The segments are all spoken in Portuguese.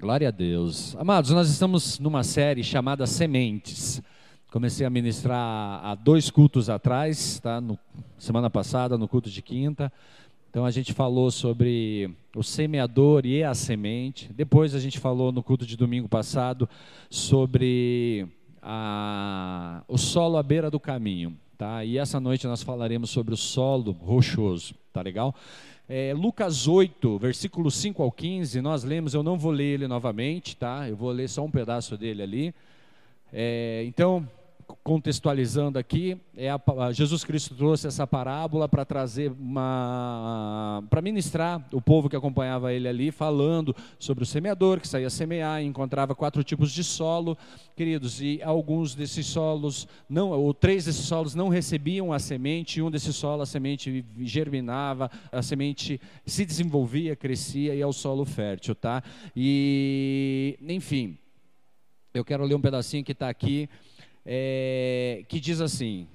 Glória a Deus. Amados, nós estamos numa série chamada Sementes. Comecei a ministrar há dois cultos atrás, tá? No, semana passada, no culto de quinta. Então a gente falou sobre o semeador e a semente. Depois a gente falou no culto de domingo passado sobre a, o solo à beira do caminho. Tá? E essa noite nós falaremos sobre o solo rochoso. Tá legal? É, Lucas 8, versículo 5 ao 15, nós lemos, eu não vou ler ele novamente, tá? Eu vou ler só um pedaço dele ali. É, então, contextualizando aqui, é a, Jesus Cristo trouxe essa parábola para trazer uma. para ministrar o povo que acompanhava ele ali, falando sobre o semeador que saía semear e encontrava quatro tipos de solo, queridos, e alguns desses solos, não, ou três desses solos não recebiam a semente, e um desses solos a semente germinava, a semente se desenvolvia, crescia e é o solo fértil, tá? E, enfim, eu quero ler um pedacinho que está aqui é, que diz assim: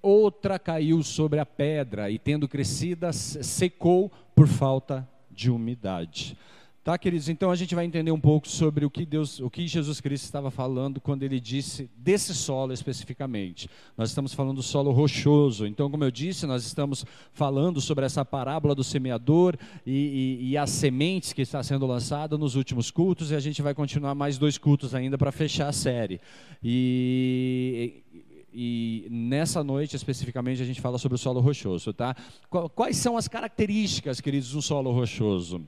Outra caiu sobre a pedra e, tendo crescida, secou por falta de umidade. Tá, queridos? Então a gente vai entender um pouco sobre o que Deus, o que Jesus Cristo estava falando quando ele disse desse solo especificamente. Nós estamos falando do solo rochoso. Então, como eu disse, nós estamos falando sobre essa parábola do semeador e, e, e as sementes que está sendo lançada nos últimos cultos e a gente vai continuar mais dois cultos ainda para fechar a série. E, e nessa noite especificamente a gente fala sobre o solo rochoso, tá? Quais são as características, queridos, do solo rochoso?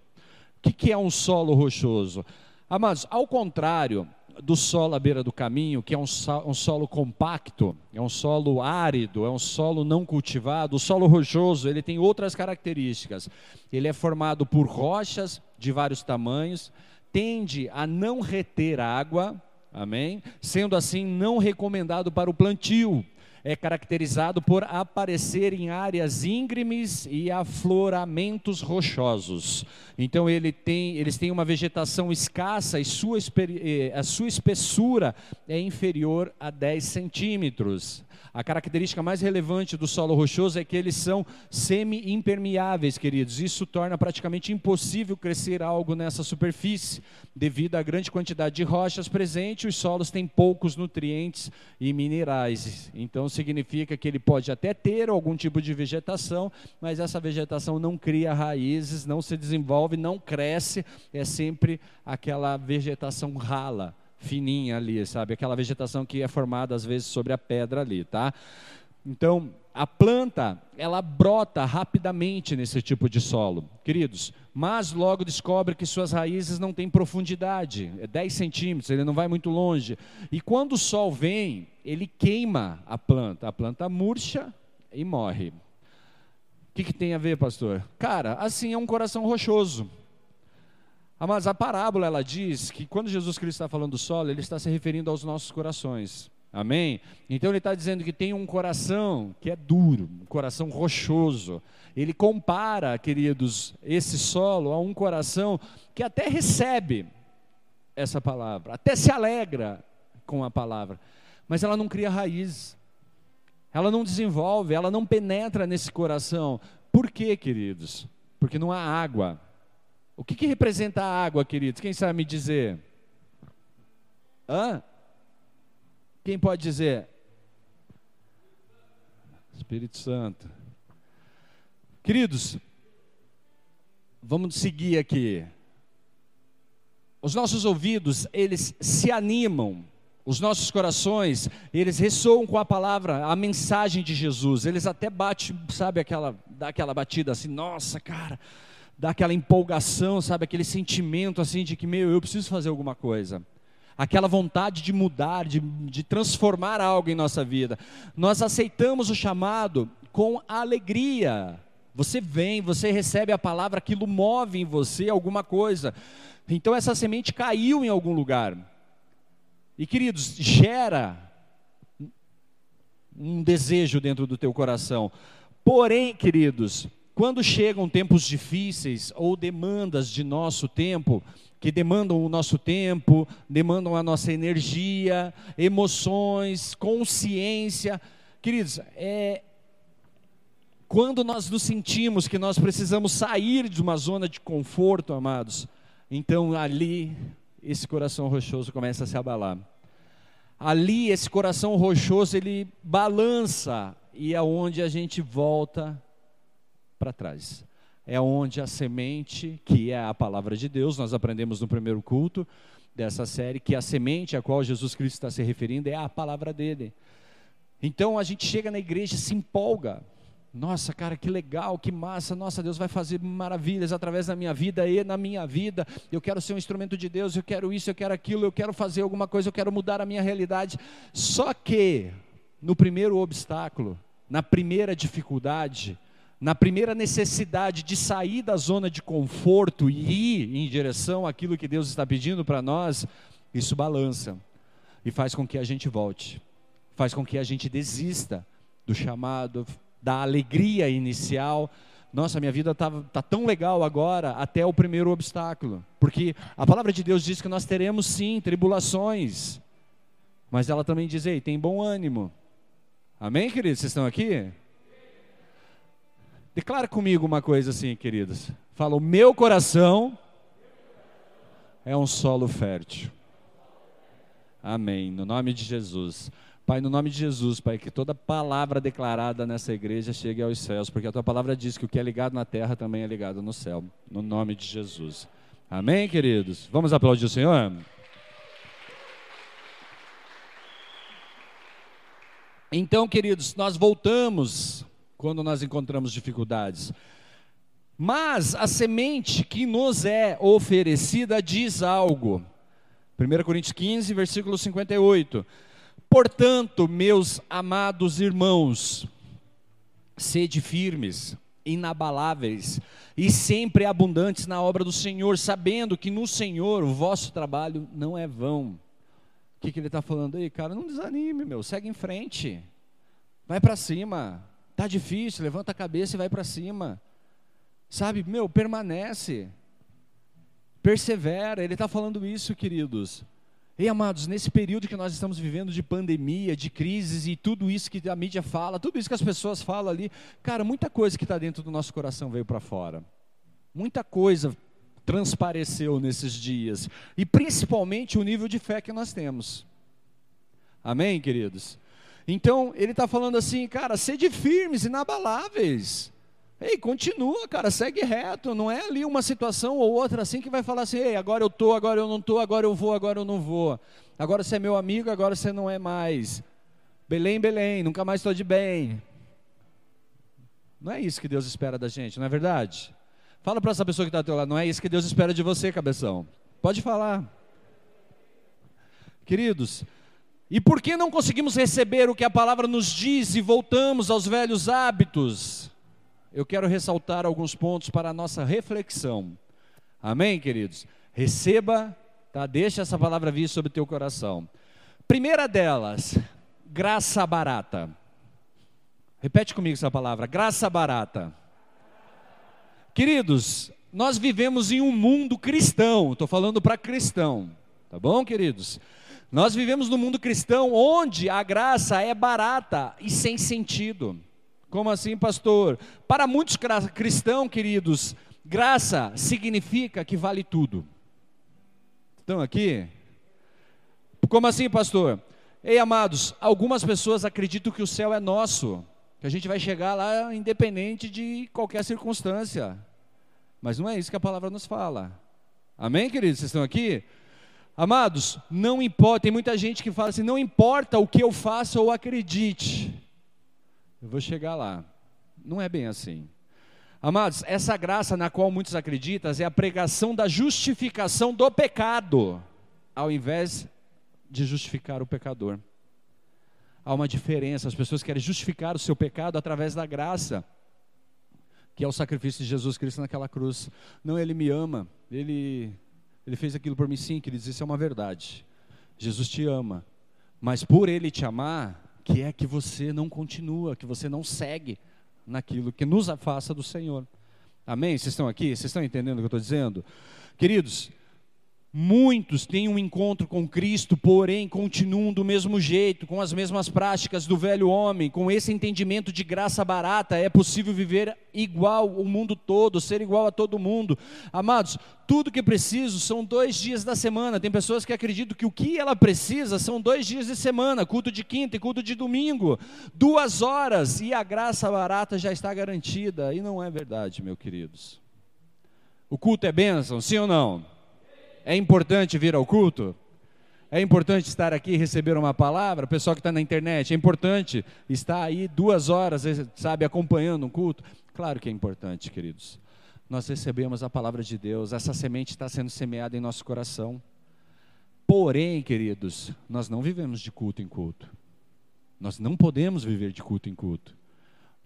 Que, que é um solo rochoso? Amados, ao contrário do solo à beira do caminho, que é um, um, solo compacto, é um solo árido, é um solo não cultivado, o solo rochoso ele tem outras características. Ele é formado por rochas de vários tamanhos, tende a não reter água, amém? Sendo assim, não recomendado para o plantio é caracterizado por aparecer em áreas íngremes e afloramentos rochosos. Então ele tem, eles têm uma vegetação escassa e sua, eh, a sua espessura é inferior a 10 centímetros. A característica mais relevante do solo rochoso é que eles são semi-impermeáveis, queridos. Isso torna praticamente impossível crescer algo nessa superfície. Devido à grande quantidade de rochas presentes, os solos têm poucos nutrientes e minerais. Então significa que ele pode até ter algum tipo de vegetação, mas essa vegetação não cria raízes, não se desenvolve, não cresce, é sempre aquela vegetação rala fininha ali, sabe? Aquela vegetação que é formada às vezes sobre a pedra ali, tá? Então, a planta, ela brota rapidamente nesse tipo de solo, queridos, mas logo descobre que suas raízes não têm profundidade, é 10 centímetros, ele não vai muito longe. E quando o sol vem, ele queima a planta, a planta murcha e morre. O que, que tem a ver, pastor? Cara, assim é um coração rochoso. Mas a parábola ela diz que quando Jesus Cristo está falando do solo, ele está se referindo aos nossos corações. Amém? Então ele está dizendo que tem um coração que é duro, um coração rochoso. Ele compara, queridos, esse solo a um coração que até recebe essa palavra, até se alegra com a palavra, mas ela não cria raiz, ela não desenvolve, ela não penetra nesse coração. Por quê, queridos? Porque não há água o que, que representa a água, queridos? Quem sabe me dizer? Hã? Quem pode dizer? Espírito Santo. Queridos, vamos seguir aqui. Os nossos ouvidos, eles se animam. Os nossos corações, eles ressoam com a palavra, a mensagem de Jesus. Eles até batem, sabe aquela, dá aquela batida assim, nossa, cara, dá aquela empolgação, sabe, aquele sentimento assim de que, meu, eu preciso fazer alguma coisa. Aquela vontade de mudar, de, de transformar algo em nossa vida. Nós aceitamos o chamado com alegria. Você vem, você recebe a palavra, aquilo move em você alguma coisa. Então essa semente caiu em algum lugar. E queridos, gera um desejo dentro do teu coração. Porém, queridos, quando chegam tempos difíceis ou demandas de nosso tempo, que demandam o nosso tempo, demandam a nossa energia, emoções, consciência, queridos, é, quando nós nos sentimos que nós precisamos sair de uma zona de conforto, amados, então ali esse coração rochoso começa a se abalar. Ali, esse coração rochoso, ele balança e é onde a gente volta para trás. É onde a semente, que é a palavra de Deus, nós aprendemos no primeiro culto dessa série, que a semente a qual Jesus Cristo está se referindo é a palavra dele. Então a gente chega na igreja se empolga. Nossa, cara, que legal, que massa. Nossa, Deus vai fazer maravilhas através da minha vida e na minha vida. Eu quero ser um instrumento de Deus, eu quero isso, eu quero aquilo, eu quero fazer alguma coisa, eu quero mudar a minha realidade. Só que, no primeiro obstáculo, na primeira dificuldade, na primeira necessidade de sair da zona de conforto e ir em direção àquilo que Deus está pedindo para nós, isso balança e faz com que a gente volte, faz com que a gente desista do chamado, da alegria inicial. Nossa, minha vida está tá tão legal agora, até o primeiro obstáculo. Porque a palavra de Deus diz que nós teremos sim tribulações. Mas ela também diz: ei, tem bom ânimo. Amém, queridos? Vocês estão aqui? Declara comigo uma coisa assim, queridos. Fala: o meu coração é um solo fértil. Amém. No nome de Jesus. Pai, no nome de Jesus, Pai, que toda palavra declarada nessa igreja chegue aos céus, porque a tua palavra diz que o que é ligado na terra também é ligado no céu. No nome de Jesus. Amém, queridos? Vamos aplaudir o Senhor? Então, queridos, nós voltamos quando nós encontramos dificuldades. Mas a semente que nos é oferecida diz algo. 1 Coríntios 15, versículo 58. Portanto, meus amados irmãos, sede firmes, inabaláveis e sempre abundantes na obra do Senhor, sabendo que no Senhor o vosso trabalho não é vão. O que, que ele está falando aí? Cara, não desanime, meu, segue em frente, vai para cima, tá difícil, levanta a cabeça e vai para cima, sabe, meu, permanece, persevera, ele está falando isso, queridos. Ei, amados, nesse período que nós estamos vivendo de pandemia, de crises e tudo isso que a mídia fala, tudo isso que as pessoas falam ali, cara, muita coisa que está dentro do nosso coração veio para fora. Muita coisa transpareceu nesses dias. E principalmente o nível de fé que nós temos. Amém, queridos? Então, ele está falando assim, cara, sede firmes, inabaláveis. Ei, continua, cara, segue reto. Não é ali uma situação ou outra assim que vai falar assim: ei, agora eu tô, agora eu não tô, agora eu vou, agora eu não vou. Agora você é meu amigo, agora você não é mais. Belém, Belém, nunca mais estou de bem. Não é isso que Deus espera da gente, não é verdade? Fala para essa pessoa que está ao teu lado, não é isso que Deus espera de você, cabeção. Pode falar. Queridos, e por que não conseguimos receber o que a palavra nos diz e voltamos aos velhos hábitos? Eu quero ressaltar alguns pontos para a nossa reflexão. Amém, queridos? Receba, tá? Deixa essa palavra vir sobre o teu coração. Primeira delas, graça barata. Repete comigo essa palavra, graça barata. Queridos, nós vivemos em um mundo cristão, estou falando para cristão, tá bom, queridos? Nós vivemos no mundo cristão onde a graça é barata e sem sentido. Como assim, pastor? Para muitos cristãos, queridos, graça significa que vale tudo. Estão aqui? Como assim, pastor? Ei, amados, algumas pessoas acreditam que o céu é nosso, que a gente vai chegar lá independente de qualquer circunstância. Mas não é isso que a palavra nos fala. Amém, queridos? Vocês estão aqui? Amados, não importa, tem muita gente que fala assim: não importa o que eu faça ou acredite, eu vou chegar lá. Não é bem assim. Amados, essa graça na qual muitos acreditam é a pregação da justificação do pecado, ao invés de justificar o pecador. Há uma diferença, as pessoas querem justificar o seu pecado através da graça, que é o sacrifício de Jesus Cristo naquela cruz. Não, ele me ama, ele, ele fez aquilo por mim, sim, queridos, isso é uma verdade. Jesus te ama, mas por ele te amar, que é que você não continua, que você não segue naquilo que nos afasta do Senhor. Amém? Vocês estão aqui? Vocês estão entendendo o que eu estou dizendo? Queridos, Muitos têm um encontro com Cristo, porém continuam do mesmo jeito, com as mesmas práticas do velho homem, com esse entendimento de graça barata, é possível viver igual o mundo todo, ser igual a todo mundo. Amados, tudo que preciso são dois dias da semana. Tem pessoas que acreditam que o que ela precisa são dois dias de semana, culto de quinta e culto de domingo, duas horas, e a graça barata já está garantida. E não é verdade, meus queridos. O culto é bênção, sim ou não? É importante vir ao culto? É importante estar aqui e receber uma palavra? O pessoal que está na internet, é importante estar aí duas horas, sabe, acompanhando um culto? Claro que é importante, queridos. Nós recebemos a palavra de Deus, essa semente está sendo semeada em nosso coração. Porém, queridos, nós não vivemos de culto em culto. Nós não podemos viver de culto em culto.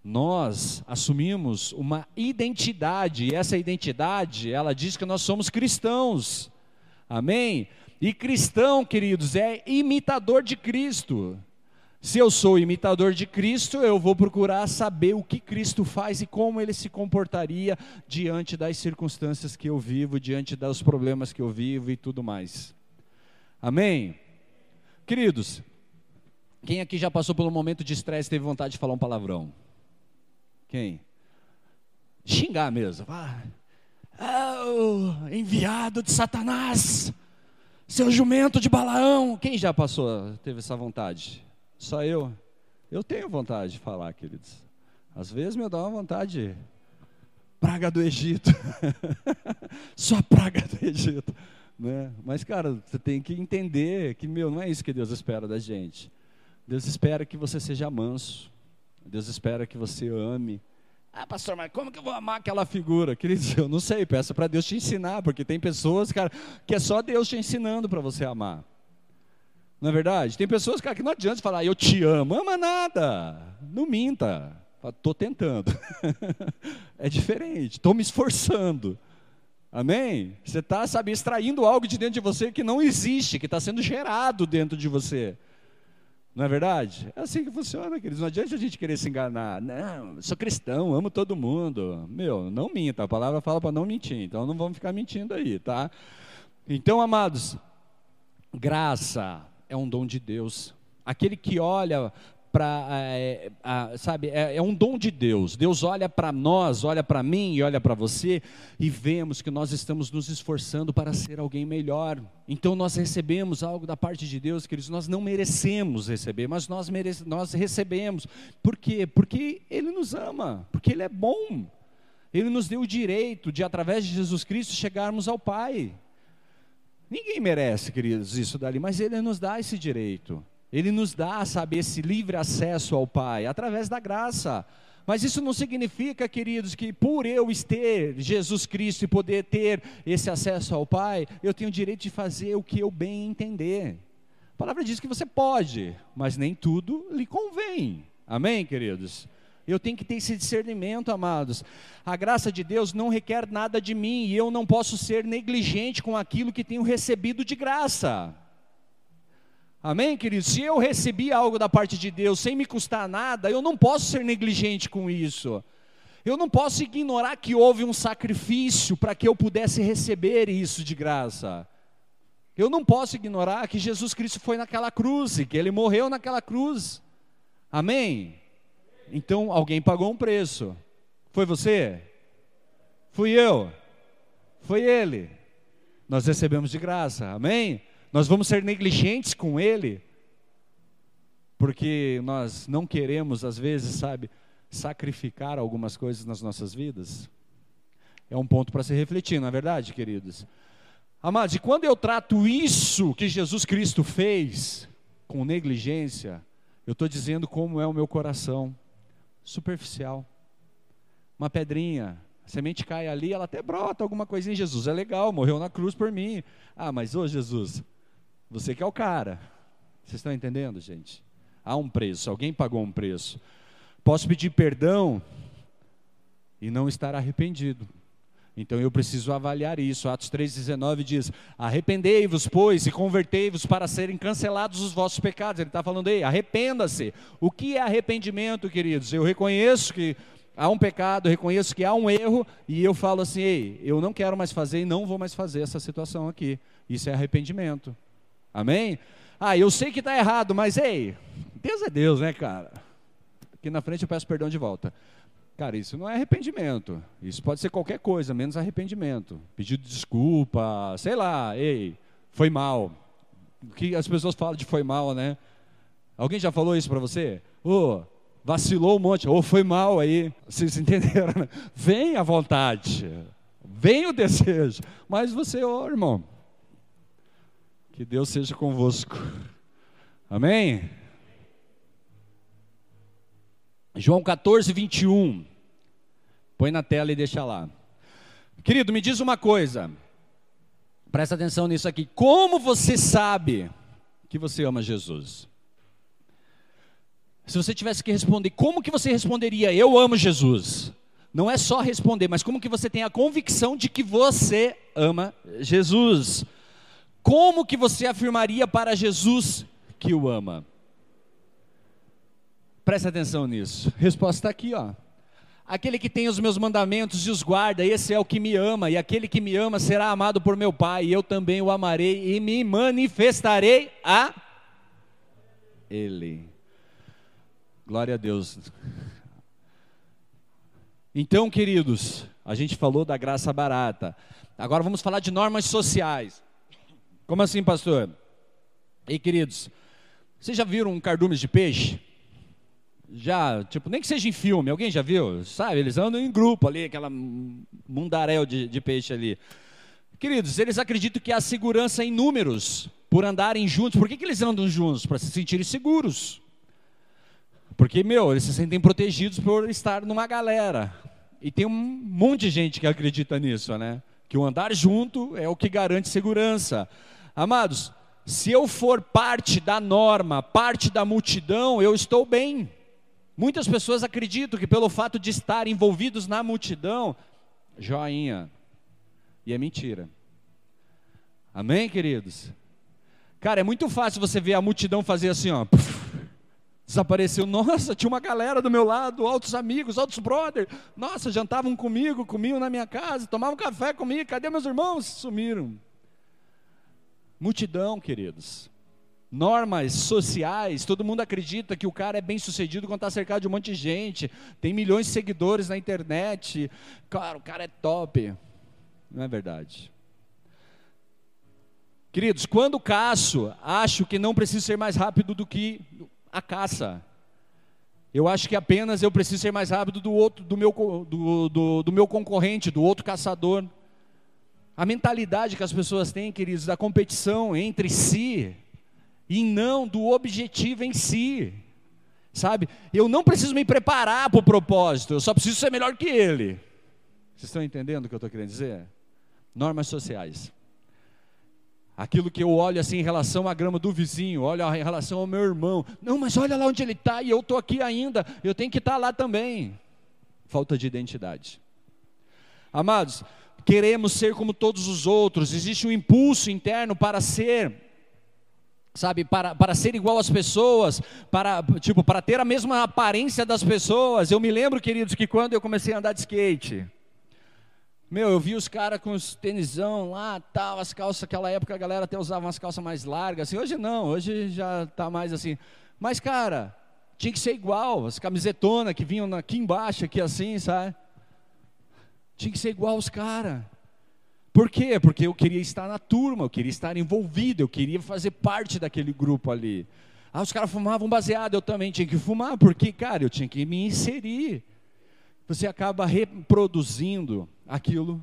Nós assumimos uma identidade, e essa identidade, ela diz que nós somos cristãos. Amém? E cristão, queridos, é imitador de Cristo. Se eu sou imitador de Cristo, eu vou procurar saber o que Cristo faz e como ele se comportaria diante das circunstâncias que eu vivo, diante dos problemas que eu vivo e tudo mais. Amém? Queridos, quem aqui já passou pelo momento de estresse e teve vontade de falar um palavrão? Quem? Xingar mesmo. Ah, oh, enviado de Satanás, seu jumento de Balaão. Quem já passou, teve essa vontade? Só eu? Eu tenho vontade de falar, queridos. Às vezes me dá uma vontade. Praga do Egito. Só praga do Egito. Né? Mas, cara, você tem que entender que, meu, não é isso que Deus espera da gente. Deus espera que você seja manso. Deus espera que você ame. Ah, pastor, mas como que eu vou amar aquela figura? Queridos, eu não sei, peça para Deus te ensinar, porque tem pessoas, cara, que é só Deus te ensinando para você amar. Não é verdade? Tem pessoas, cara, que não adianta falar, eu te amo, ama nada, não minta. Estou tentando. é diferente, estou me esforçando. Amém? Você está, sabe, extraindo algo de dentro de você que não existe, que está sendo gerado dentro de você. Não é verdade? É assim que funciona, queridos. Não adianta a gente querer se enganar. Não, sou cristão, amo todo mundo. Meu, não minta. A palavra fala para não mentir. Então não vamos ficar mentindo aí, tá? Então, amados, graça é um dom de Deus. Aquele que olha para, é, sabe, é, é, um dom de Deus. Deus olha para nós, olha para mim e olha para você e vemos que nós estamos nos esforçando para ser alguém melhor. Então nós recebemos algo da parte de Deus, queridos, nós não merecemos receber, mas nós, merece, nós recebemos. Por quê? Porque Ele nos ama, porque Ele é bom. Ele nos deu o direito de, através de Jesus Cristo, chegarmos ao Pai. Ninguém merece, queridos, isso dali, mas Ele nos dá esse direito. Ele nos dá, sabe, esse livre acesso ao Pai, através da graça. Mas isso não significa, queridos, que por eu ter Jesus Cristo e poder ter esse acesso ao Pai, eu tenho o direito de fazer o que eu bem entender. A palavra diz que você pode, mas nem tudo lhe convém. Amém, queridos? Eu tenho que ter esse discernimento, amados. A graça de Deus não requer nada de mim e eu não posso ser negligente com aquilo que tenho recebido de graça. Amém, queridos? Se eu recebi algo da parte de Deus sem me custar nada, eu não posso ser negligente com isso. Eu não posso ignorar que houve um sacrifício para que eu pudesse receber isso de graça. Eu não posso ignorar que Jesus Cristo foi naquela cruz e que ele morreu naquela cruz. Amém? Então alguém pagou um preço. Foi você? Fui eu? Foi ele? Nós recebemos de graça, amém? Nós vamos ser negligentes com ele, porque nós não queremos, às vezes, sabe, sacrificar algumas coisas nas nossas vidas. É um ponto para se refletir, não é verdade, queridos? Amados, e quando eu trato isso que Jesus Cristo fez com negligência, eu estou dizendo como é o meu coração superficial. Uma pedrinha, a semente cai ali, ela até brota alguma coisinha. Jesus é legal, morreu na cruz por mim. Ah, mas ô Jesus, você que é o cara. Vocês estão entendendo, gente? Há um preço, alguém pagou um preço. Posso pedir perdão e não estar arrependido. Então eu preciso avaliar isso. Atos 3,19 diz: Arrependei-vos, pois, e convertei-vos para serem cancelados os vossos pecados. Ele está falando aí, arrependa-se. O que é arrependimento, queridos? Eu reconheço que há um pecado, reconheço que há um erro, e eu falo assim: ei, eu não quero mais fazer e não vou mais fazer essa situação aqui. Isso é arrependimento. Amém? Ah, eu sei que está errado, mas ei, Deus é Deus, né, cara? Aqui na frente eu peço perdão de volta. Cara, isso não é arrependimento. Isso pode ser qualquer coisa, menos arrependimento. Pedido de desculpa, sei lá, ei, foi mal. O que as pessoas falam de foi mal, né? Alguém já falou isso para você? Ô, oh, vacilou um monte, ou oh, foi mal aí. Vocês entenderam? Né? Vem a vontade, vem o desejo. Mas você, ô oh, irmão, que Deus seja convosco. Amém? João 14, 21. Põe na tela e deixa lá. Querido, me diz uma coisa. Presta atenção nisso aqui. Como você sabe que você ama Jesus? Se você tivesse que responder, como que você responderia? Eu amo Jesus. Não é só responder, mas como que você tem a convicção de que você ama Jesus? Como que você afirmaria para Jesus que o ama? Presta atenção nisso. Resposta está aqui, ó. Aquele que tem os meus mandamentos e os guarda, esse é o que me ama, e aquele que me ama será amado por meu Pai, e eu também o amarei e me manifestarei a Ele. Glória a Deus. Então, queridos, a gente falou da graça barata. Agora vamos falar de normas sociais. Como assim, pastor? E queridos, vocês já viram um cardume de peixe? Já, tipo, nem que seja em filme, alguém já viu? Sabe, eles andam em grupo ali, aquela mundaréu de, de peixe ali. Queridos, eles acreditam que há segurança em números, por andarem juntos. Por que, que eles andam juntos? Para se sentirem seguros. Porque, meu, eles se sentem protegidos por estar numa galera. E tem um monte de gente que acredita nisso, né? Que o andar junto é o que garante segurança. Amados, se eu for parte da norma, parte da multidão, eu estou bem. Muitas pessoas acreditam que pelo fato de estar envolvidos na multidão, joinha. E é mentira. Amém, queridos? Cara, é muito fácil você ver a multidão fazer assim, ó. desapareceu. Nossa, tinha uma galera do meu lado, altos amigos, altos brothers. Nossa, jantavam comigo, comiam na minha casa, tomavam café comigo. Cadê meus irmãos? Sumiram. Multidão, queridos. Normas sociais, todo mundo acredita que o cara é bem sucedido quando está cercado de um monte de gente, tem milhões de seguidores na internet, cara, o cara é top. Não é verdade. Queridos, quando caço, acho que não preciso ser mais rápido do que a caça. Eu acho que apenas eu preciso ser mais rápido do outro, do meu, do, do, do meu concorrente, do outro caçador. A mentalidade que as pessoas têm, queridos, da competição entre si e não do objetivo em si. Sabe? Eu não preciso me preparar para o propósito, eu só preciso ser melhor que ele. Vocês estão entendendo o que eu estou querendo dizer? Normas sociais. Aquilo que eu olho assim em relação à grama do vizinho, olho em relação ao meu irmão. Não, mas olha lá onde ele está e eu estou aqui ainda, eu tenho que estar tá lá também. Falta de identidade. Amados, queremos ser como todos os outros, existe um impulso interno para ser sabe, para, para ser igual às pessoas, para, tipo, para ter a mesma aparência das pessoas. Eu me lembro, queridos, que quando eu comecei a andar de skate, meu, eu vi os caras com os tenisão lá, tal, as calças, aquela época a galera até usava umas calças mais largas, assim, hoje não, hoje já está mais assim. Mas, cara, tinha que ser igual, as camisetonas que vinham aqui embaixo, aqui assim, sabe? Tinha que ser igual os caras. Por quê? Porque eu queria estar na turma, eu queria estar envolvido, eu queria fazer parte daquele grupo ali. Ah, os caras fumavam baseado, eu também tinha que fumar, porque, cara, eu tinha que me inserir. Você acaba reproduzindo aquilo,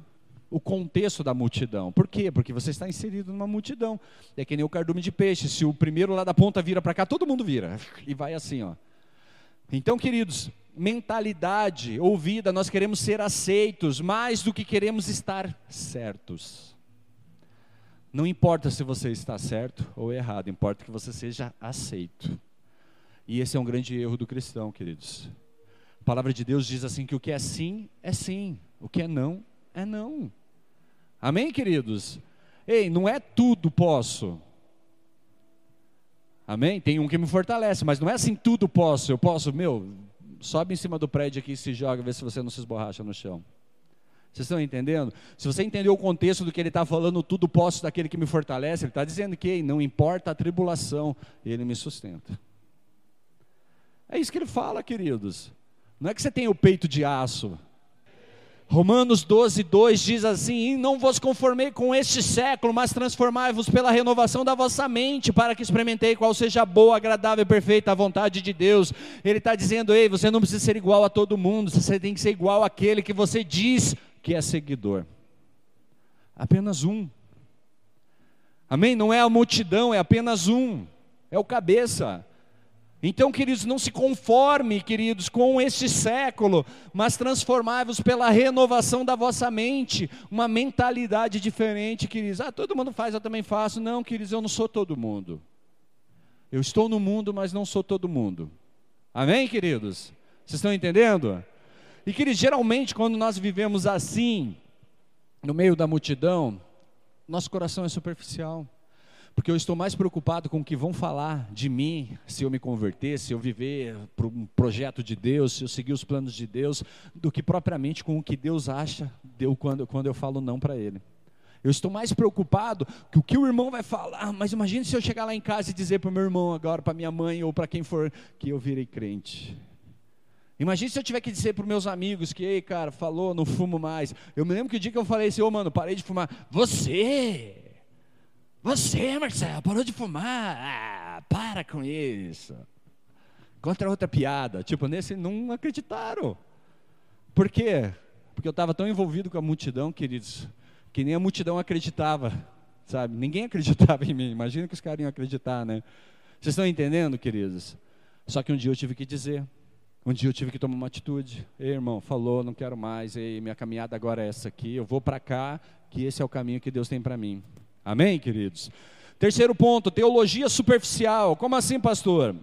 o contexto da multidão. Por quê? Porque você está inserido numa multidão. É que nem o cardume de peixe. Se o primeiro lá da ponta vira para cá, todo mundo vira. E vai assim, ó. Então, queridos, mentalidade ou vida, nós queremos ser aceitos mais do que queremos estar certos. Não importa se você está certo ou errado, importa que você seja aceito. E esse é um grande erro do cristão, queridos. A palavra de Deus diz assim que o que é sim é sim, o que é não é não. Amém, queridos? Ei, não é tudo posso. Amém? Tem um que me fortalece, mas não é assim tudo posso. Eu posso, meu, sobe em cima do prédio aqui e se joga, vê se você não se esborracha no chão. Vocês estão entendendo? Se você entendeu o contexto do que ele está falando, tudo posso daquele que me fortalece, ele está dizendo que não importa a tribulação, ele me sustenta. É isso que ele fala, queridos. Não é que você tem o peito de aço. Romanos 12, 2 diz assim: Não vos conformei com este século, mas transformai-vos pela renovação da vossa mente, para que experimentei qual seja a boa, agradável e perfeita a vontade de Deus. Ele está dizendo: Ei, você não precisa ser igual a todo mundo, você tem que ser igual àquele que você diz que é seguidor. Apenas um. Amém? Não é a multidão, é apenas um. É o cabeça. Então, queridos, não se conforme, queridos, com este século, mas transformai-vos pela renovação da vossa mente, uma mentalidade diferente, queridos. Ah, todo mundo faz, eu também faço. Não, queridos, eu não sou todo mundo. Eu estou no mundo, mas não sou todo mundo. Amém, queridos? Vocês estão entendendo? E queridos, geralmente quando nós vivemos assim, no meio da multidão, nosso coração é superficial. Porque eu estou mais preocupado com o que vão falar de mim, se eu me converter, se eu viver para um projeto de Deus, se eu seguir os planos de Deus, do que propriamente com o que Deus acha de eu, quando, quando eu falo não para Ele. Eu estou mais preocupado com o que o irmão vai falar, mas imagine se eu chegar lá em casa e dizer para o meu irmão agora, para minha mãe ou para quem for, que eu virei crente. Imagina se eu tiver que dizer para os meus amigos que, ei, cara, falou, não fumo mais. Eu me lembro que o dia que eu falei assim, ô, oh, mano, parei de fumar. Você, você, Marcelo, parou de fumar. Ah, para com isso. Contra outra piada. Tipo, nesse não acreditaram. Por quê? Porque eu estava tão envolvido com a multidão, queridos, que nem a multidão acreditava, sabe? Ninguém acreditava em mim. Imagina que os caras iam acreditar, né? Vocês estão entendendo, queridos? Só que um dia eu tive que dizer. Um dia eu tive que tomar uma atitude. Ei, irmão, falou, não quero mais. Ei, minha caminhada agora é essa aqui. Eu vou para cá, que esse é o caminho que Deus tem para mim. Amém, queridos? Terceiro ponto, teologia superficial. Como assim, pastor?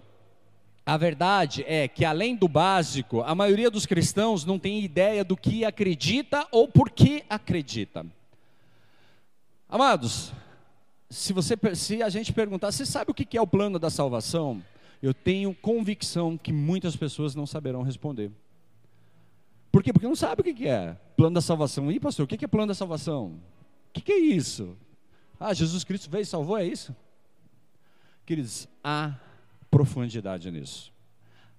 A verdade é que, além do básico, a maioria dos cristãos não tem ideia do que acredita ou por que acredita. Amados, se, você, se a gente perguntar, você sabe o que é o plano da salvação? eu tenho convicção que muitas pessoas não saberão responder. Por quê? Porque não sabe o que é plano da salvação. E pastor, o que é plano da salvação? O que é isso? Ah, Jesus Cristo veio e salvou, é isso? Queridos, há profundidade nisso.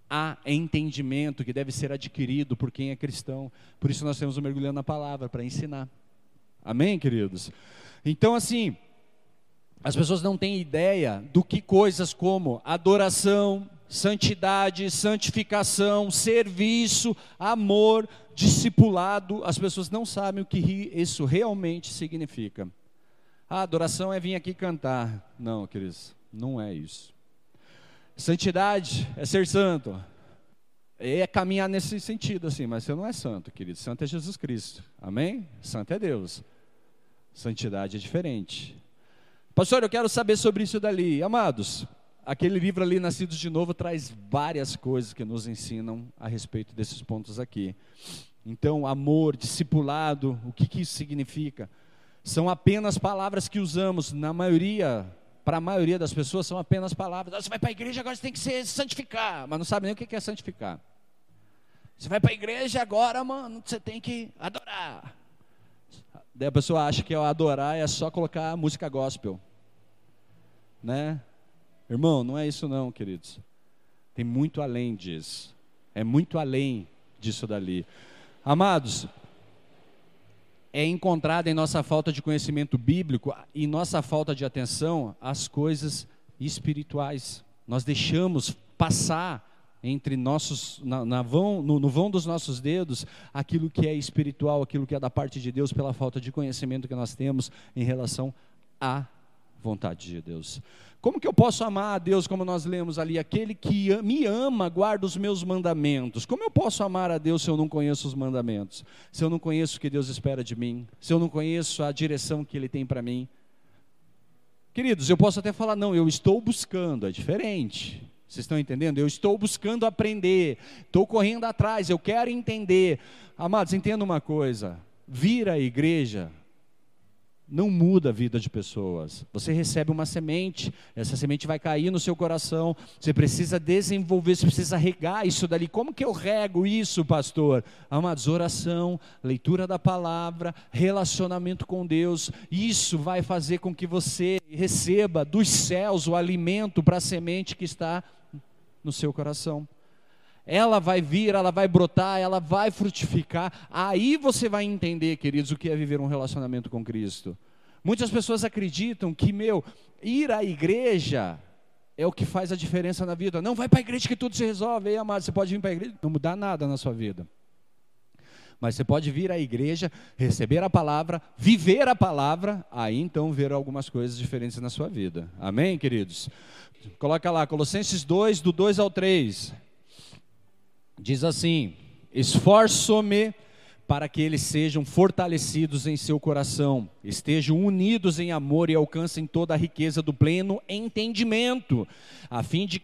Há entendimento que deve ser adquirido por quem é cristão. Por isso nós temos o mergulhando na palavra para ensinar. Amém, queridos? Então, assim, as pessoas não têm ideia do que coisas como adoração, santidade, santificação, serviço, amor, discipulado, as pessoas não sabem o que isso realmente significa. A adoração é vir aqui cantar. Não, queridos, não é isso. Santidade é ser santo. É caminhar nesse sentido, assim, mas você não é santo, querido. Santo é Jesus Cristo. Amém? Santo é Deus. Santidade é diferente. Pastor, eu quero saber sobre isso dali. Amados, aquele livro ali, Nascidos de Novo, traz várias coisas que nos ensinam a respeito desses pontos aqui. Então, amor, discipulado, o que, que isso significa? São apenas palavras que usamos, na maioria, para a maioria das pessoas, são apenas palavras. Ah, você vai para a igreja, agora você tem que se santificar, mas não sabe nem o que é santificar. Você vai para a igreja agora, mano, você tem que adorar. Daí a pessoa acha que adorar é só colocar música gospel. Né? Irmão, não é isso não, queridos. Tem muito além disso. É muito além disso dali. Amados, é encontrada em nossa falta de conhecimento bíblico e nossa falta de atenção as coisas espirituais. Nós deixamos passar entre nossos, na, na vão, no, no, vão dos nossos dedos, aquilo que é espiritual, aquilo que é da parte de Deus, pela falta de conhecimento que nós temos em relação à vontade de Deus. Como que eu posso amar a Deus, como nós lemos ali, aquele que me ama, guarda os meus mandamentos? Como eu posso amar a Deus se eu não conheço os mandamentos? Se eu não conheço o que Deus espera de mim? Se eu não conheço a direção que Ele tem para mim? Queridos, eu posso até falar, não, eu estou buscando, é diferente. Vocês estão entendendo? Eu estou buscando aprender, estou correndo atrás, eu quero entender. Amados, entenda uma coisa: vir à igreja não muda a vida de pessoas. Você recebe uma semente, essa semente vai cair no seu coração. Você precisa desenvolver, você precisa regar isso dali. Como que eu rego isso, pastor? Amados, oração, leitura da palavra, relacionamento com Deus. Isso vai fazer com que você receba dos céus o alimento para a semente que está no seu coração ela vai vir, ela vai brotar, ela vai frutificar. Aí você vai entender, queridos, o que é viver um relacionamento com Cristo. Muitas pessoas acreditam que, meu, ir à igreja é o que faz a diferença na vida. Não vai para a igreja que tudo se resolve. Ei, amado, você pode vir para a igreja, não mudar nada na sua vida. Mas você pode vir à igreja, receber a palavra, viver a palavra, aí então ver algumas coisas diferentes na sua vida. Amém, queridos? Coloca lá, Colossenses 2, do 2 ao 3. Diz assim: Esforço-me para que eles sejam fortalecidos em seu coração, estejam unidos em amor e alcancem toda a riqueza do pleno entendimento, a fim de,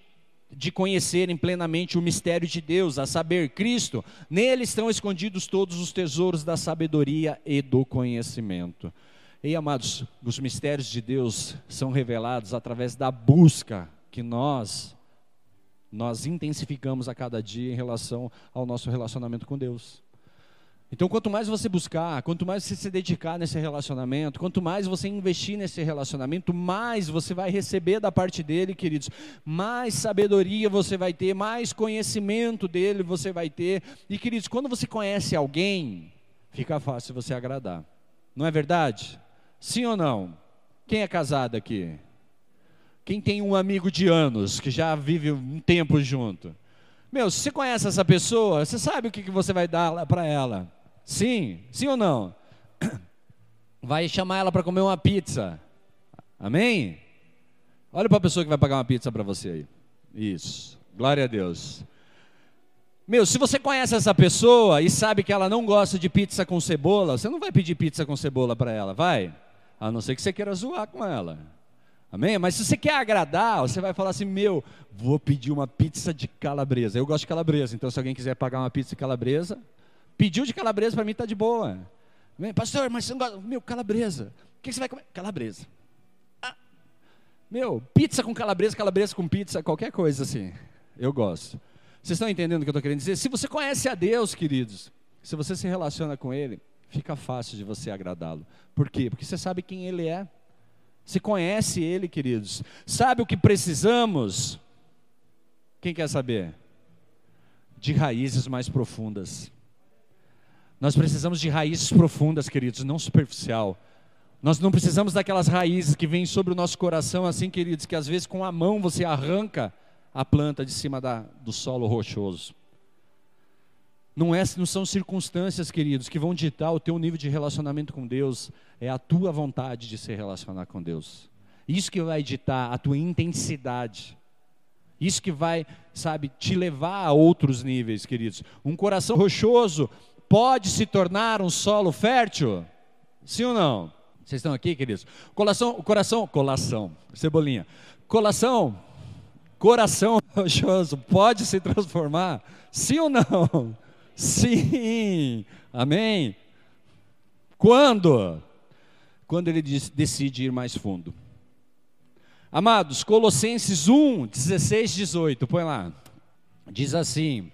de conhecerem plenamente o mistério de Deus, a saber, Cristo. Nele estão escondidos todos os tesouros da sabedoria e do conhecimento. E amados, os mistérios de Deus são revelados através da busca que nós nós intensificamos a cada dia em relação ao nosso relacionamento com Deus. Então, quanto mais você buscar, quanto mais você se dedicar nesse relacionamento, quanto mais você investir nesse relacionamento, mais você vai receber da parte dele, queridos. Mais sabedoria você vai ter, mais conhecimento dele você vai ter. E, queridos, quando você conhece alguém, fica fácil você agradar. Não é verdade? Sim ou não? Quem é casado aqui? Quem tem um amigo de anos, que já vive um tempo junto? Meu, se você conhece essa pessoa, você sabe o que, que você vai dar para ela. Sim? Sim ou não? Vai chamar ela para comer uma pizza. Amém? Olha para a pessoa que vai pagar uma pizza para você aí. Isso. Glória a Deus. Meu, se você conhece essa pessoa e sabe que ela não gosta de pizza com cebola, você não vai pedir pizza com cebola para ela, vai? A não ser que você queira zoar com ela. Amém? Mas se você quer agradar, você vai falar assim: meu, vou pedir uma pizza de calabresa. Eu gosto de calabresa, então se alguém quiser pagar uma pizza de calabresa, pediu de calabresa para mim está de boa. Amém? Pastor, mas você não gosta. Meu, calabresa. O que você vai comer? Calabresa. Ah, meu, pizza com calabresa, calabresa com pizza, qualquer coisa assim. Eu gosto. Vocês estão entendendo o que eu estou querendo dizer? Se você conhece a Deus, queridos, se você se relaciona com Ele, fica fácil de você agradá-lo. Por quê? Porque você sabe quem Ele é. Se conhece Ele, queridos. Sabe o que precisamos? Quem quer saber? De raízes mais profundas. Nós precisamos de raízes profundas, queridos, não superficial. Nós não precisamos daquelas raízes que vêm sobre o nosso coração, assim, queridos, que às vezes com a mão você arranca a planta de cima da, do solo rochoso. Não, é, não são circunstâncias, queridos, que vão ditar o teu nível de relacionamento com Deus, é a tua vontade de se relacionar com Deus. Isso que vai ditar a tua intensidade. Isso que vai, sabe, te levar a outros níveis, queridos. Um coração rochoso pode se tornar um solo fértil? Sim ou não? Vocês estão aqui, queridos? Coração, coração, colação, cebolinha. Coração, coração rochoso pode se transformar? Sim ou não? Sim, amém. Quando? Quando ele decide ir mais fundo. Amados, Colossenses 1, 16, 18, põe lá. Diz assim: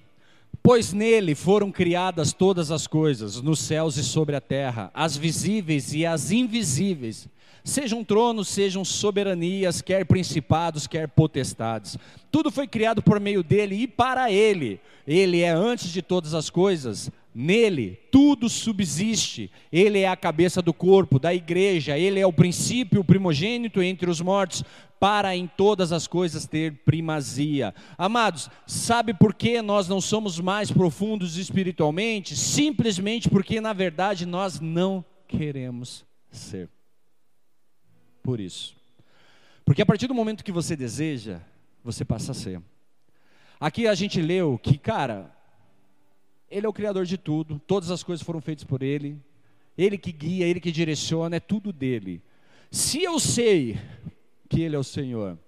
Pois nele foram criadas todas as coisas, nos céus e sobre a terra, as visíveis e as invisíveis Sejam tronos, sejam soberanias, quer principados, quer potestades. Tudo foi criado por meio dele e para ele. Ele é antes de todas as coisas. Nele tudo subsiste. Ele é a cabeça do corpo, da igreja. Ele é o princípio, o primogênito entre os mortos, para em todas as coisas ter primazia. Amados, sabe por que nós não somos mais profundos espiritualmente? Simplesmente porque, na verdade, nós não queremos ser por isso. Porque a partir do momento que você deseja, você passa a ser. Aqui a gente leu que, cara, Ele é o Criador de tudo, todas as coisas foram feitas por Ele, Ele que guia, Ele que direciona, é tudo dele. Se eu sei que Ele é o Senhor,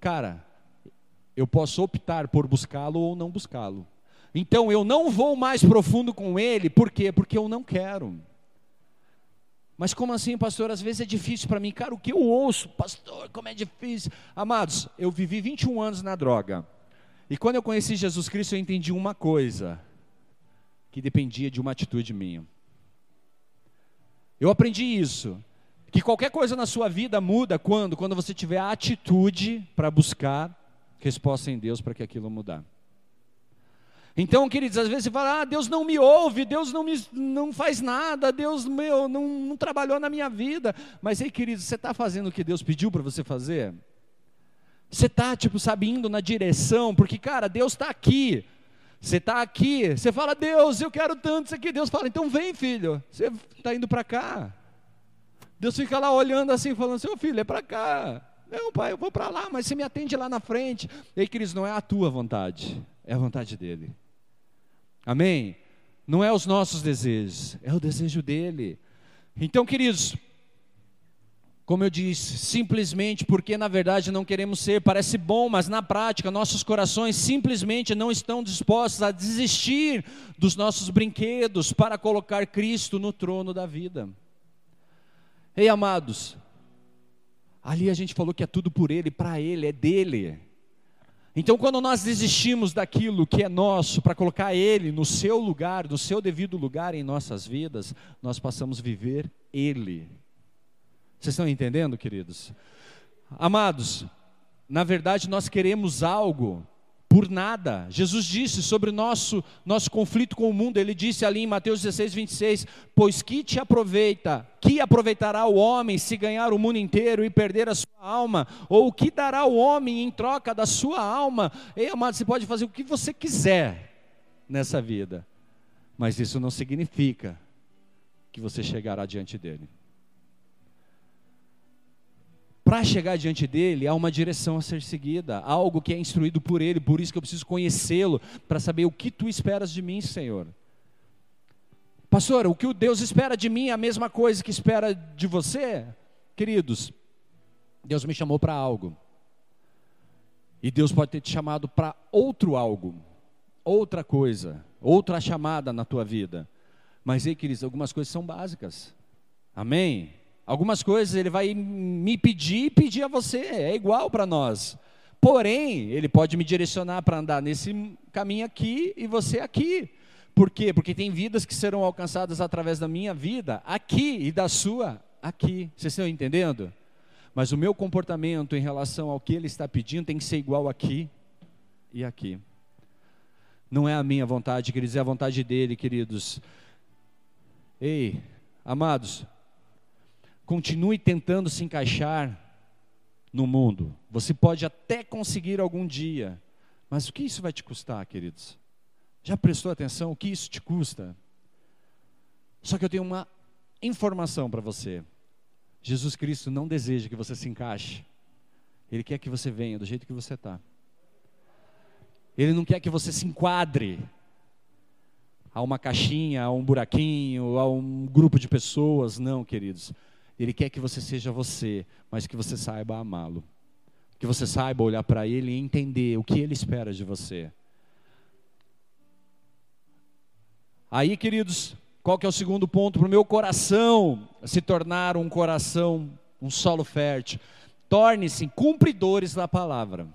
cara, eu posso optar por buscá-lo ou não buscá-lo. Então eu não vou mais profundo com Ele, por quê? Porque eu não quero. Mas como assim, pastor? Às vezes é difícil para mim. Cara, o que eu ouço, pastor, como é difícil. Amados, eu vivi 21 anos na droga. E quando eu conheci Jesus Cristo, eu entendi uma coisa: que dependia de uma atitude minha. Eu aprendi isso. Que qualquer coisa na sua vida muda quando? Quando você tiver a atitude para buscar resposta em Deus para que aquilo mudar. Então, queridos, às vezes você fala, ah, Deus não me ouve, Deus não, me, não faz nada, Deus meu, não, não trabalhou na minha vida. Mas, ei, queridos, você está fazendo o que Deus pediu para você fazer? Você está, tipo, sabe, indo na direção, porque, cara, Deus está aqui. Você está aqui, você fala, Deus, eu quero tanto isso aqui. Deus fala, então vem, filho, você está indo para cá. Deus fica lá olhando assim, falando, seu filho, é para cá. Não, pai, eu vou para lá, mas você me atende lá na frente. Ei, queridos, não é a tua vontade, é a vontade dele. Amém? Não é os nossos desejos, é o desejo dele. Então, queridos, como eu disse, simplesmente porque na verdade não queremos ser, parece bom, mas na prática nossos corações simplesmente não estão dispostos a desistir dos nossos brinquedos para colocar Cristo no trono da vida. Ei, amados, ali a gente falou que é tudo por Ele, para Ele, é dele. Então, quando nós desistimos daquilo que é nosso para colocar Ele no seu lugar, no seu devido lugar em nossas vidas, nós passamos a viver Ele. Vocês estão entendendo, queridos? Amados, na verdade nós queremos algo por nada. Jesus disse sobre nosso, nosso conflito com o mundo, ele disse ali em Mateus 16, 26, pois que te aproveita, que aproveitará o homem se ganhar o mundo inteiro e perder a sua alma? Ou o que dará o homem em troca da sua alma? Ei, amado, você pode fazer o que você quiser nessa vida, mas isso não significa que você chegará diante dele para chegar diante dele, há uma direção a ser seguida, algo que é instruído por ele, por isso que eu preciso conhecê-lo, para saber o que tu esperas de mim, Senhor. Pastor, o que o Deus espera de mim é a mesma coisa que espera de você? Queridos, Deus me chamou para algo. E Deus pode ter te chamado para outro algo, outra coisa, outra chamada na tua vida. Mas ei, queridos, algumas coisas são básicas. Amém? Algumas coisas ele vai me pedir e pedir a você, é igual para nós. Porém, ele pode me direcionar para andar nesse caminho aqui e você aqui. Por quê? Porque tem vidas que serão alcançadas através da minha vida aqui e da sua aqui. Vocês estão entendendo? Mas o meu comportamento em relação ao que ele está pedindo tem que ser igual aqui e aqui. Não é a minha vontade, queridos, é a vontade dele, queridos. Ei, amados, Continue tentando se encaixar no mundo. Você pode até conseguir algum dia, mas o que isso vai te custar, queridos? Já prestou atenção o que isso te custa? Só que eu tenho uma informação para você. Jesus Cristo não deseja que você se encaixe. Ele quer que você venha do jeito que você está. Ele não quer que você se enquadre a uma caixinha, a um buraquinho, a um grupo de pessoas. Não, queridos. Ele quer que você seja você, mas que você saiba amá-lo. Que você saiba olhar para ele e entender o que ele espera de você. Aí, queridos, qual que é o segundo ponto para o meu coração se tornar um coração, um solo fértil? Torne-se cumpridores da palavra.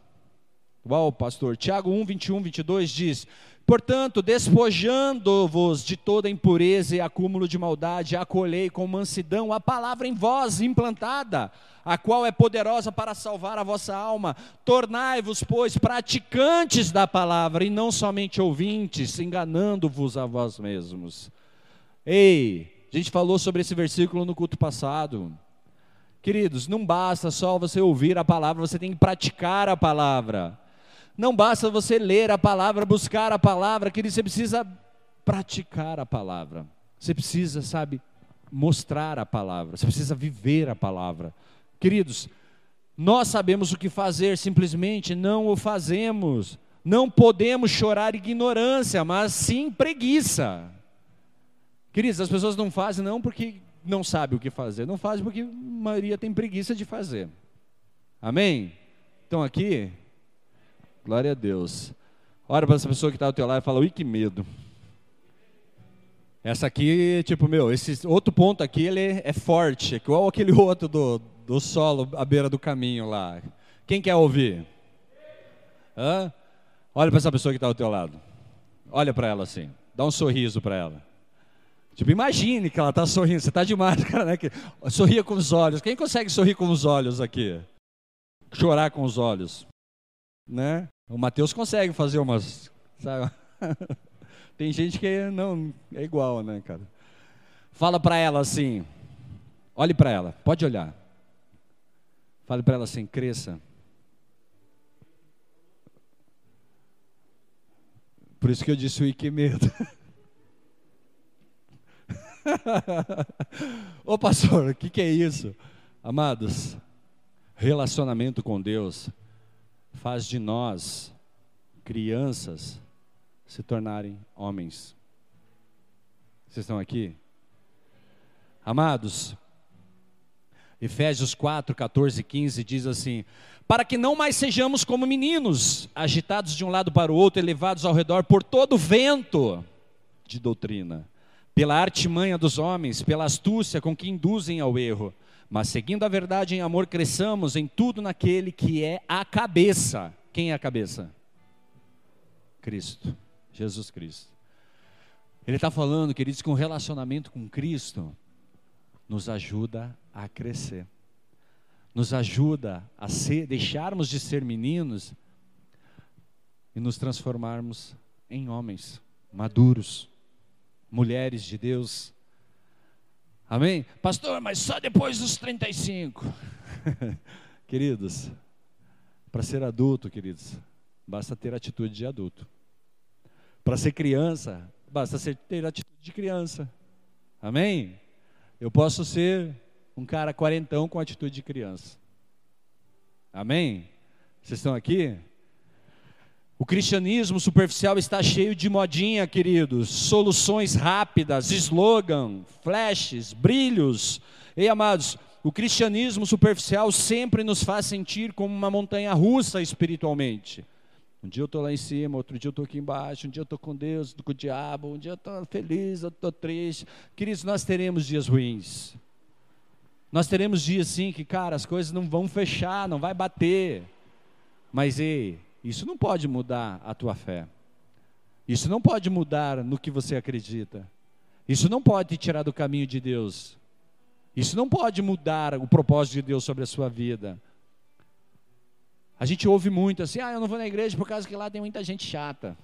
Uau, pastor. Tiago 1, 21, 22 diz: Portanto, despojando-vos de toda impureza e acúmulo de maldade, acolhei com mansidão a palavra em vós implantada, a qual é poderosa para salvar a vossa alma. Tornai-vos, pois, praticantes da palavra e não somente ouvintes, enganando-vos a vós mesmos. Ei, a gente falou sobre esse versículo no culto passado. Queridos, não basta só você ouvir a palavra, você tem que praticar a palavra. Não basta você ler a palavra, buscar a palavra, que você precisa praticar a palavra. Você precisa, sabe, mostrar a palavra. Você precisa viver a palavra. Queridos, nós sabemos o que fazer, simplesmente não o fazemos. Não podemos chorar ignorância, mas sim preguiça. Queridos, as pessoas não fazem não porque não sabem o que fazer, não fazem porque a maioria tem preguiça de fazer. Amém? Então aqui, Glória a Deus. Olha para essa pessoa que está ao teu lado e fala, ui, que medo. Essa aqui, tipo, meu, esse outro ponto aqui, ele é forte, igual aquele outro do, do solo à beira do caminho lá. Quem quer ouvir? Hã? Olha para essa pessoa que está ao teu lado. Olha para ela assim. Dá um sorriso para ela. Tipo, imagine que ela está sorrindo. Você está demais, cara, né? Sorria com os olhos. Quem consegue sorrir com os olhos aqui? Chorar com os olhos. Né? O Mateus consegue fazer umas. Sabe? Tem gente que não é igual, né, cara? Fala para ela assim. Olhe para ela. Pode olhar. Fale para ela assim: cresça. Por isso que eu disse o que medo. Ô pastor, o que, que é isso? Amados, relacionamento com Deus faz de nós, crianças, se tornarem homens. Vocês estão aqui? Amados, Efésios 4, 14 e 15 diz assim: Para que não mais sejamos como meninos, agitados de um lado para o outro, elevados ao redor por todo vento de doutrina, pela artimanha dos homens, pela astúcia com que induzem ao erro, mas seguindo a verdade em amor, cresçamos em tudo naquele que é a cabeça. Quem é a cabeça? Cristo, Jesus Cristo. Ele está falando, queridos, que um relacionamento com Cristo nos ajuda a crescer, nos ajuda a ser, deixarmos de ser meninos e nos transformarmos em homens maduros, mulheres de Deus. Amém? Pastor, mas só depois dos 35. queridos, para ser adulto, queridos, basta ter atitude de adulto. Para ser criança, basta ter atitude de criança. Amém? Eu posso ser um cara quarentão com atitude de criança. Amém? Vocês estão aqui? O cristianismo superficial está cheio de modinha, queridos, soluções rápidas, slogan, flashes, brilhos. Ei, amados, o cristianismo superficial sempre nos faz sentir como uma montanha russa espiritualmente. Um dia eu estou lá em cima, outro dia eu estou aqui embaixo, um dia eu estou com Deus, com o diabo, um dia eu estou feliz, eu estou triste. Queridos, nós teremos dias ruins. Nós teremos dias sim que, cara, as coisas não vão fechar, não vai bater. Mas ei, isso não pode mudar a tua fé. Isso não pode mudar no que você acredita. Isso não pode te tirar do caminho de Deus. Isso não pode mudar o propósito de Deus sobre a sua vida. A gente ouve muito assim, ah, eu não vou na igreja por causa que lá tem muita gente chata,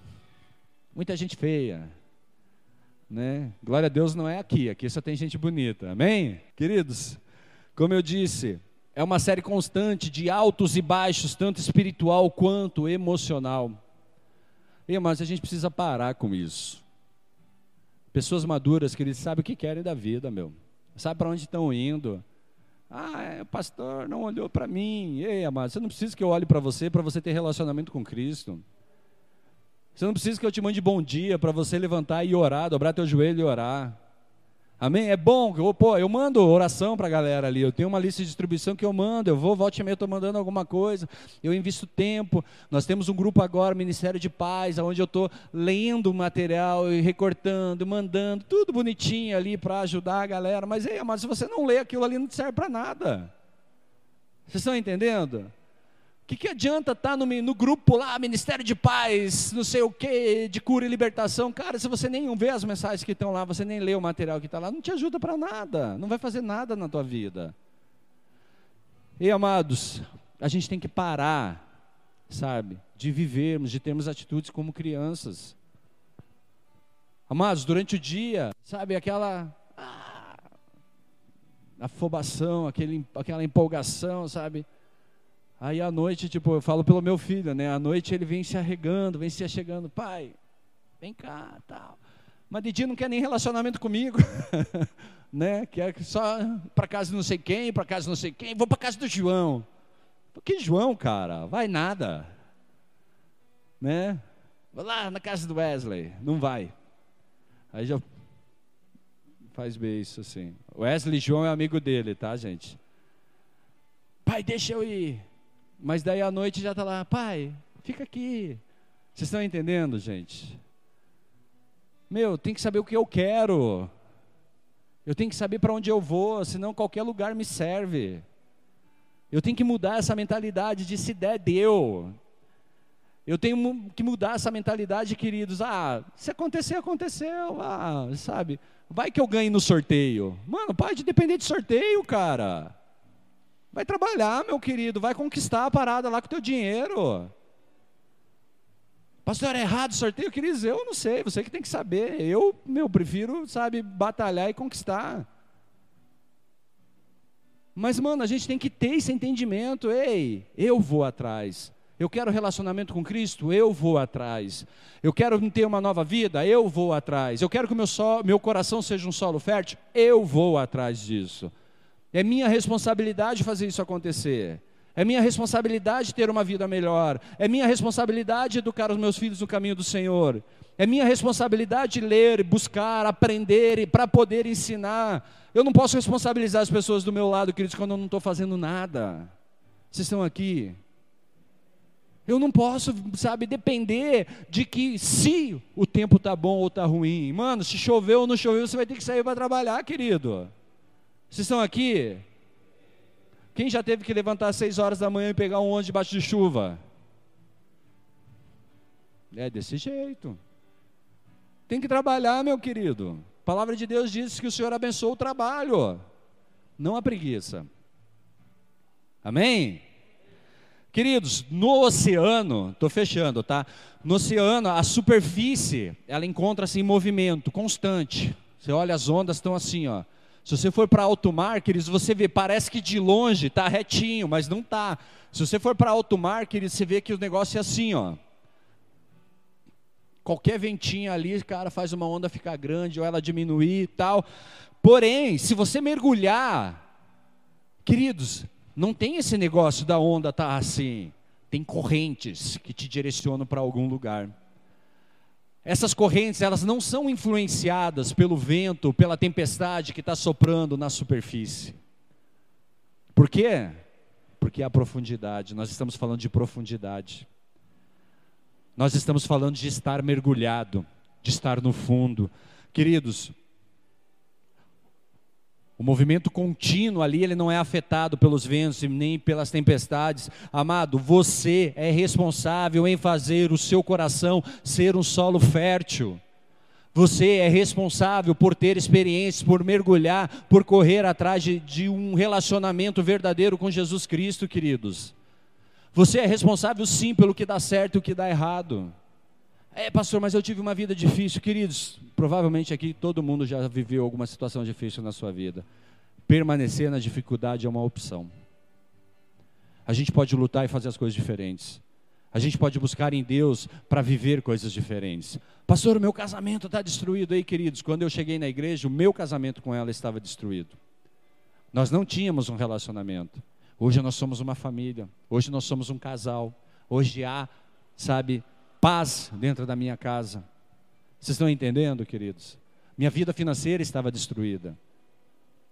muita gente feia. Né? Glória a Deus não é aqui, aqui só tem gente bonita, amém? Queridos, como eu disse, é uma série constante de altos e baixos, tanto espiritual quanto emocional. Mas a gente precisa parar com isso. Pessoas maduras, queridos, sabem o que querem da vida, meu. Sabe para onde estão indo. Ah, é, o pastor não olhou para mim. Ei, amado, você não precisa que eu olhe para você para você ter relacionamento com Cristo. Você não precisa que eu te mande bom dia para você levantar e orar, dobrar teu joelho e orar. Amém? É bom, eu, pô, eu mando oração para a galera ali, eu tenho uma lista de distribuição que eu mando, eu vou, volte e meia, estou mandando alguma coisa, eu invisto tempo, nós temos um grupo agora, Ministério de Paz, onde eu estou lendo material e recortando, mandando, tudo bonitinho ali para ajudar a galera, mas, ei, mas se você não lê aquilo ali, não serve para nada. Vocês estão entendendo? O que, que adianta estar tá no, no, grupo lá, Ministério de Paz, não sei o que, de cura e libertação? Cara, se você nem vê as mensagens que estão lá, você nem lê o material que está lá, não te ajuda para nada, não vai fazer nada na tua vida. E amados, a gente tem que parar, sabe, de vivermos, de termos atitudes como crianças. Amados, durante o dia, sabe, aquela ah, afobação, aquele, aquela empolgação, sabe? Aí à noite, tipo, eu falo pelo meu filho, né? À noite ele vem se arregando, vem se achegando, pai, vem cá, tal. Mas de dia não quer nem relacionamento comigo, né? Quer só para casa não sei quem, para casa não sei quem, vou para casa do João. Que João, cara? Vai nada, né? Vou lá na casa do Wesley, não vai. Aí já faz bem isso assim. Wesley João é amigo dele, tá, gente? Pai, deixa eu ir. Mas daí à noite já está lá, pai, fica aqui. Vocês estão entendendo, gente? Meu, tem que saber o que eu quero. Eu tenho que saber para onde eu vou, senão qualquer lugar me serve. Eu tenho que mudar essa mentalidade de se der, deu. Eu tenho que mudar essa mentalidade, queridos. Ah, se acontecer, aconteceu. Ah, sabe? Vai que eu ganhe no sorteio. Mano, pode depender de sorteio, cara. Vai trabalhar, meu querido. Vai conquistar a parada lá com o teu dinheiro. Pastor, é errado o sorteio? Queridos, eu não sei. Você que tem que saber. Eu, meu, prefiro, sabe, batalhar e conquistar. Mas, mano, a gente tem que ter esse entendimento. Ei, eu vou atrás. Eu quero relacionamento com Cristo, eu vou atrás. Eu quero ter uma nova vida, eu vou atrás. Eu quero que o meu, meu coração seja um solo fértil, eu vou atrás disso. É minha responsabilidade fazer isso acontecer. É minha responsabilidade ter uma vida melhor. É minha responsabilidade educar os meus filhos no caminho do Senhor. É minha responsabilidade ler, buscar, aprender para poder ensinar. Eu não posso responsabilizar as pessoas do meu lado, queridos, quando eu não estou fazendo nada. Vocês estão aqui? Eu não posso, sabe, depender de que se o tempo está bom ou está ruim. Mano, se choveu ou não choveu, você vai ter que sair para trabalhar, querido. Vocês estão aqui? Quem já teve que levantar às seis horas da manhã e pegar um ônibus debaixo de chuva? É desse jeito. Tem que trabalhar, meu querido. A palavra de Deus diz que o Senhor abençoa o trabalho, não a preguiça. Amém? Queridos, no oceano, estou fechando, tá? No oceano, a superfície, ela encontra-se em movimento constante. Você olha, as ondas estão assim, ó. Se você for para alto mar, queridos, você vê, parece que de longe está retinho, mas não está. Se você for para alto mar, queridos, você vê que o negócio é assim, ó. Qualquer ventinho ali, cara, faz uma onda ficar grande ou ela diminuir e tal. Porém, se você mergulhar, queridos, não tem esse negócio da onda tá assim. Tem correntes que te direcionam para algum lugar. Essas correntes, elas não são influenciadas pelo vento, pela tempestade que está soprando na superfície. Por quê? Porque a profundidade. Nós estamos falando de profundidade. Nós estamos falando de estar mergulhado, de estar no fundo. Queridos, o movimento contínuo ali, ele não é afetado pelos ventos nem pelas tempestades. Amado, você é responsável em fazer o seu coração ser um solo fértil. Você é responsável por ter experiências, por mergulhar, por correr atrás de, de um relacionamento verdadeiro com Jesus Cristo, queridos. Você é responsável sim pelo que dá certo e o que dá errado. É, pastor, mas eu tive uma vida difícil. Queridos, provavelmente aqui todo mundo já viveu alguma situação difícil na sua vida. Permanecer na dificuldade é uma opção. A gente pode lutar e fazer as coisas diferentes. A gente pode buscar em Deus para viver coisas diferentes. Pastor, o meu casamento está destruído. Aí, queridos, quando eu cheguei na igreja, o meu casamento com ela estava destruído. Nós não tínhamos um relacionamento. Hoje nós somos uma família. Hoje nós somos um casal. Hoje há, sabe, paz dentro da minha casa. Vocês estão entendendo, queridos? Minha vida financeira estava destruída.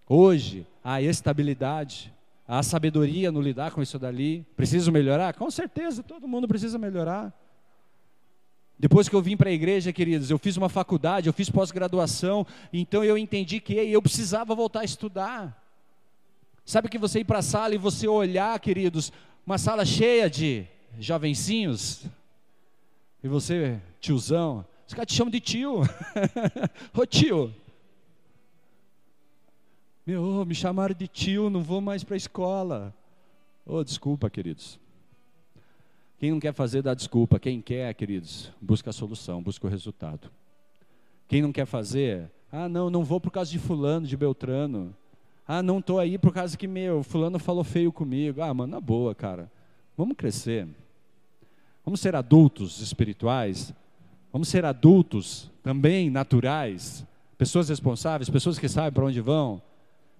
Hoje, há estabilidade, há sabedoria no lidar com isso dali. Preciso melhorar? Com certeza, todo mundo precisa melhorar. Depois que eu vim para a igreja, queridos, eu fiz uma faculdade, eu fiz pós-graduação, então eu entendi que eu precisava voltar a estudar. Sabe que você ir para a sala e você olhar, queridos, uma sala cheia de jovencinhos, e você, tiozão, os caras te chamam de tio. Ô tio. Meu, me chamaram de tio, não vou mais para a escola. Ô, oh, desculpa, queridos. Quem não quer fazer, dá desculpa. Quem quer, queridos, busca a solução, busca o resultado. Quem não quer fazer, ah, não, não vou por causa de fulano, de Beltrano. Ah, não estou aí por causa que, meu, fulano falou feio comigo. Ah, mano, na boa, cara. Vamos crescer. Vamos ser adultos espirituais. Vamos ser adultos também naturais. Pessoas responsáveis, pessoas que sabem para onde vão.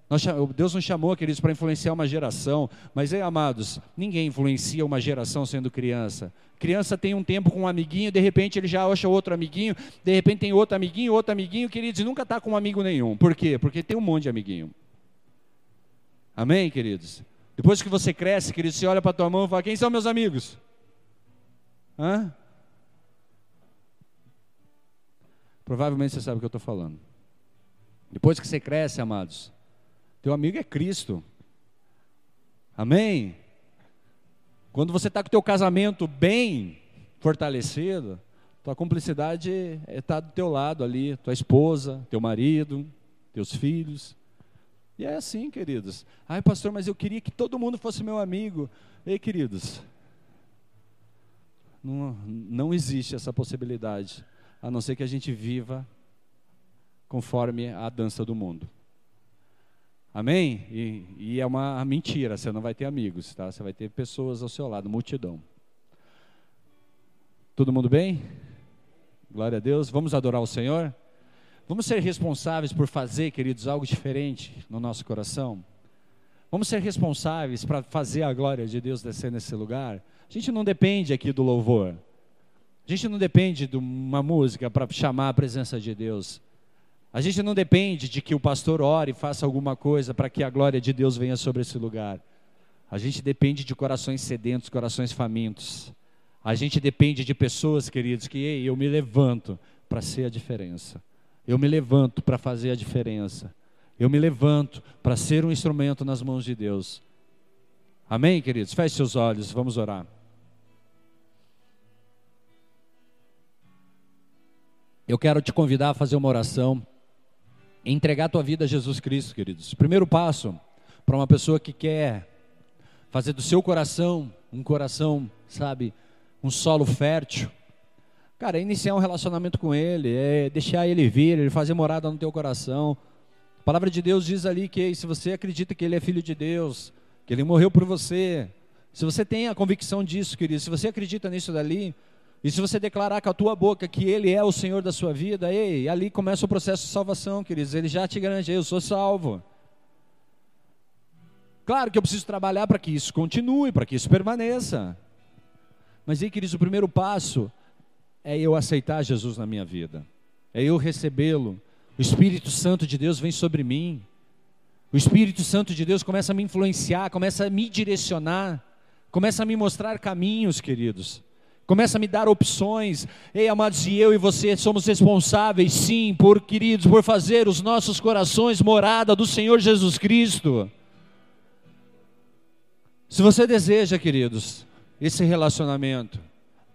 Nós, Deus nos chamou, queridos, para influenciar uma geração. Mas, aí, amados, ninguém influencia uma geração sendo criança. Criança tem um tempo com um amiguinho, de repente ele já acha outro amiguinho, de repente tem outro amiguinho, outro amiguinho, queridos, e nunca está com um amigo nenhum. Por quê? Porque tem um monte de amiguinho. Amém, queridos? Depois que você cresce, queridos, você olha para tua mão e fala: quem são meus amigos? Hã? Provavelmente você sabe o que eu estou falando. Depois que você cresce, amados, teu amigo é Cristo. Amém? Quando você está com o teu casamento bem fortalecido, tua cumplicidade está do teu lado ali, tua esposa, teu marido, teus filhos. E é assim, queridos. Ai, pastor, mas eu queria que todo mundo fosse meu amigo. Ei, queridos, não, não existe essa possibilidade, a não ser que a gente viva conforme a dança do mundo. Amém? E, e, é uma mentira, você não vai ter amigos, tá? Você vai ter pessoas ao seu lado, multidão. Todo mundo bem? Glória a Deus. Vamos adorar o Senhor? Vamos ser responsáveis por fazer, queridos, algo diferente no nosso coração? Vamos ser responsáveis para fazer a glória de Deus descer nesse lugar? A gente não depende aqui do louvor. A gente não depende de uma música para chamar a presença de Deus. A gente não depende de que o pastor ore e faça alguma coisa para que a glória de Deus venha sobre esse lugar. A gente depende de corações sedentos, corações famintos. A gente depende de pessoas, queridos, que ei, eu me levanto para ser a diferença. Eu me levanto para fazer a diferença. Eu me levanto para ser um instrumento nas mãos de Deus. Amém, queridos? Feche seus olhos, vamos orar. Eu quero te convidar a fazer uma oração entregar a tua vida a Jesus Cristo, queridos. Primeiro passo para uma pessoa que quer fazer do seu coração um coração, sabe, um solo fértil. Cara, é iniciar um relacionamento com Ele, é deixar Ele vir, Ele fazer morada no teu coração. A palavra de Deus diz ali que se você acredita que Ele é Filho de Deus, que Ele morreu por você, se você tem a convicção disso, querido, se você acredita nisso dali, e se você declarar com a tua boca que Ele é o Senhor da sua vida, ei, ali começa o processo de salvação, queridos. Ele já te garante, eu sou salvo. Claro que eu preciso trabalhar para que isso continue, para que isso permaneça. Mas aí, queridos, o primeiro passo é eu aceitar Jesus na minha vida, é eu recebê-lo. O Espírito Santo de Deus vem sobre mim. O Espírito Santo de Deus começa a me influenciar, começa a me direcionar, começa a me mostrar caminhos, queridos começa a me dar opções. Ei, amados, e eu e você somos responsáveis, sim, por queridos, por fazer os nossos corações morada do Senhor Jesus Cristo. Se você deseja, queridos, esse relacionamento,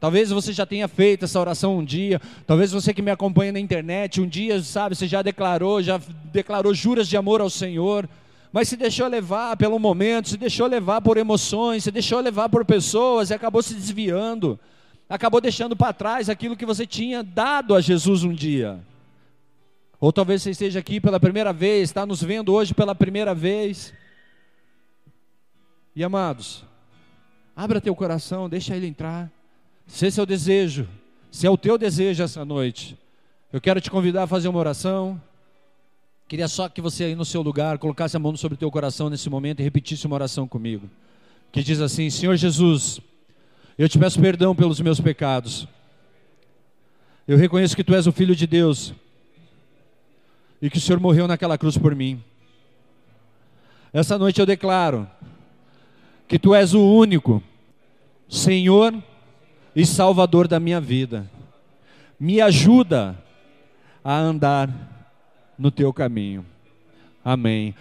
talvez você já tenha feito essa oração um dia, talvez você que me acompanha na internet, um dia, sabe, você já declarou, já declarou juras de amor ao Senhor mas se deixou levar pelo momento, se deixou levar por emoções, se deixou levar por pessoas e acabou se desviando acabou deixando para trás aquilo que você tinha dado a Jesus um dia. Ou talvez você esteja aqui pela primeira vez, está nos vendo hoje pela primeira vez. E amados, abra teu coração, deixa ele entrar. Se esse é o desejo, se é o teu desejo essa noite, eu quero te convidar a fazer uma oração. Queria só que você aí no seu lugar colocasse a mão sobre o teu coração nesse momento e repetisse uma oração comigo. Que diz assim: Senhor Jesus, eu te peço perdão pelos meus pecados. Eu reconheço que tu és o Filho de Deus e que o Senhor morreu naquela cruz por mim. Essa noite eu declaro que tu és o único Senhor e Salvador da minha vida. Me ajuda a andar no teu caminho. Amém.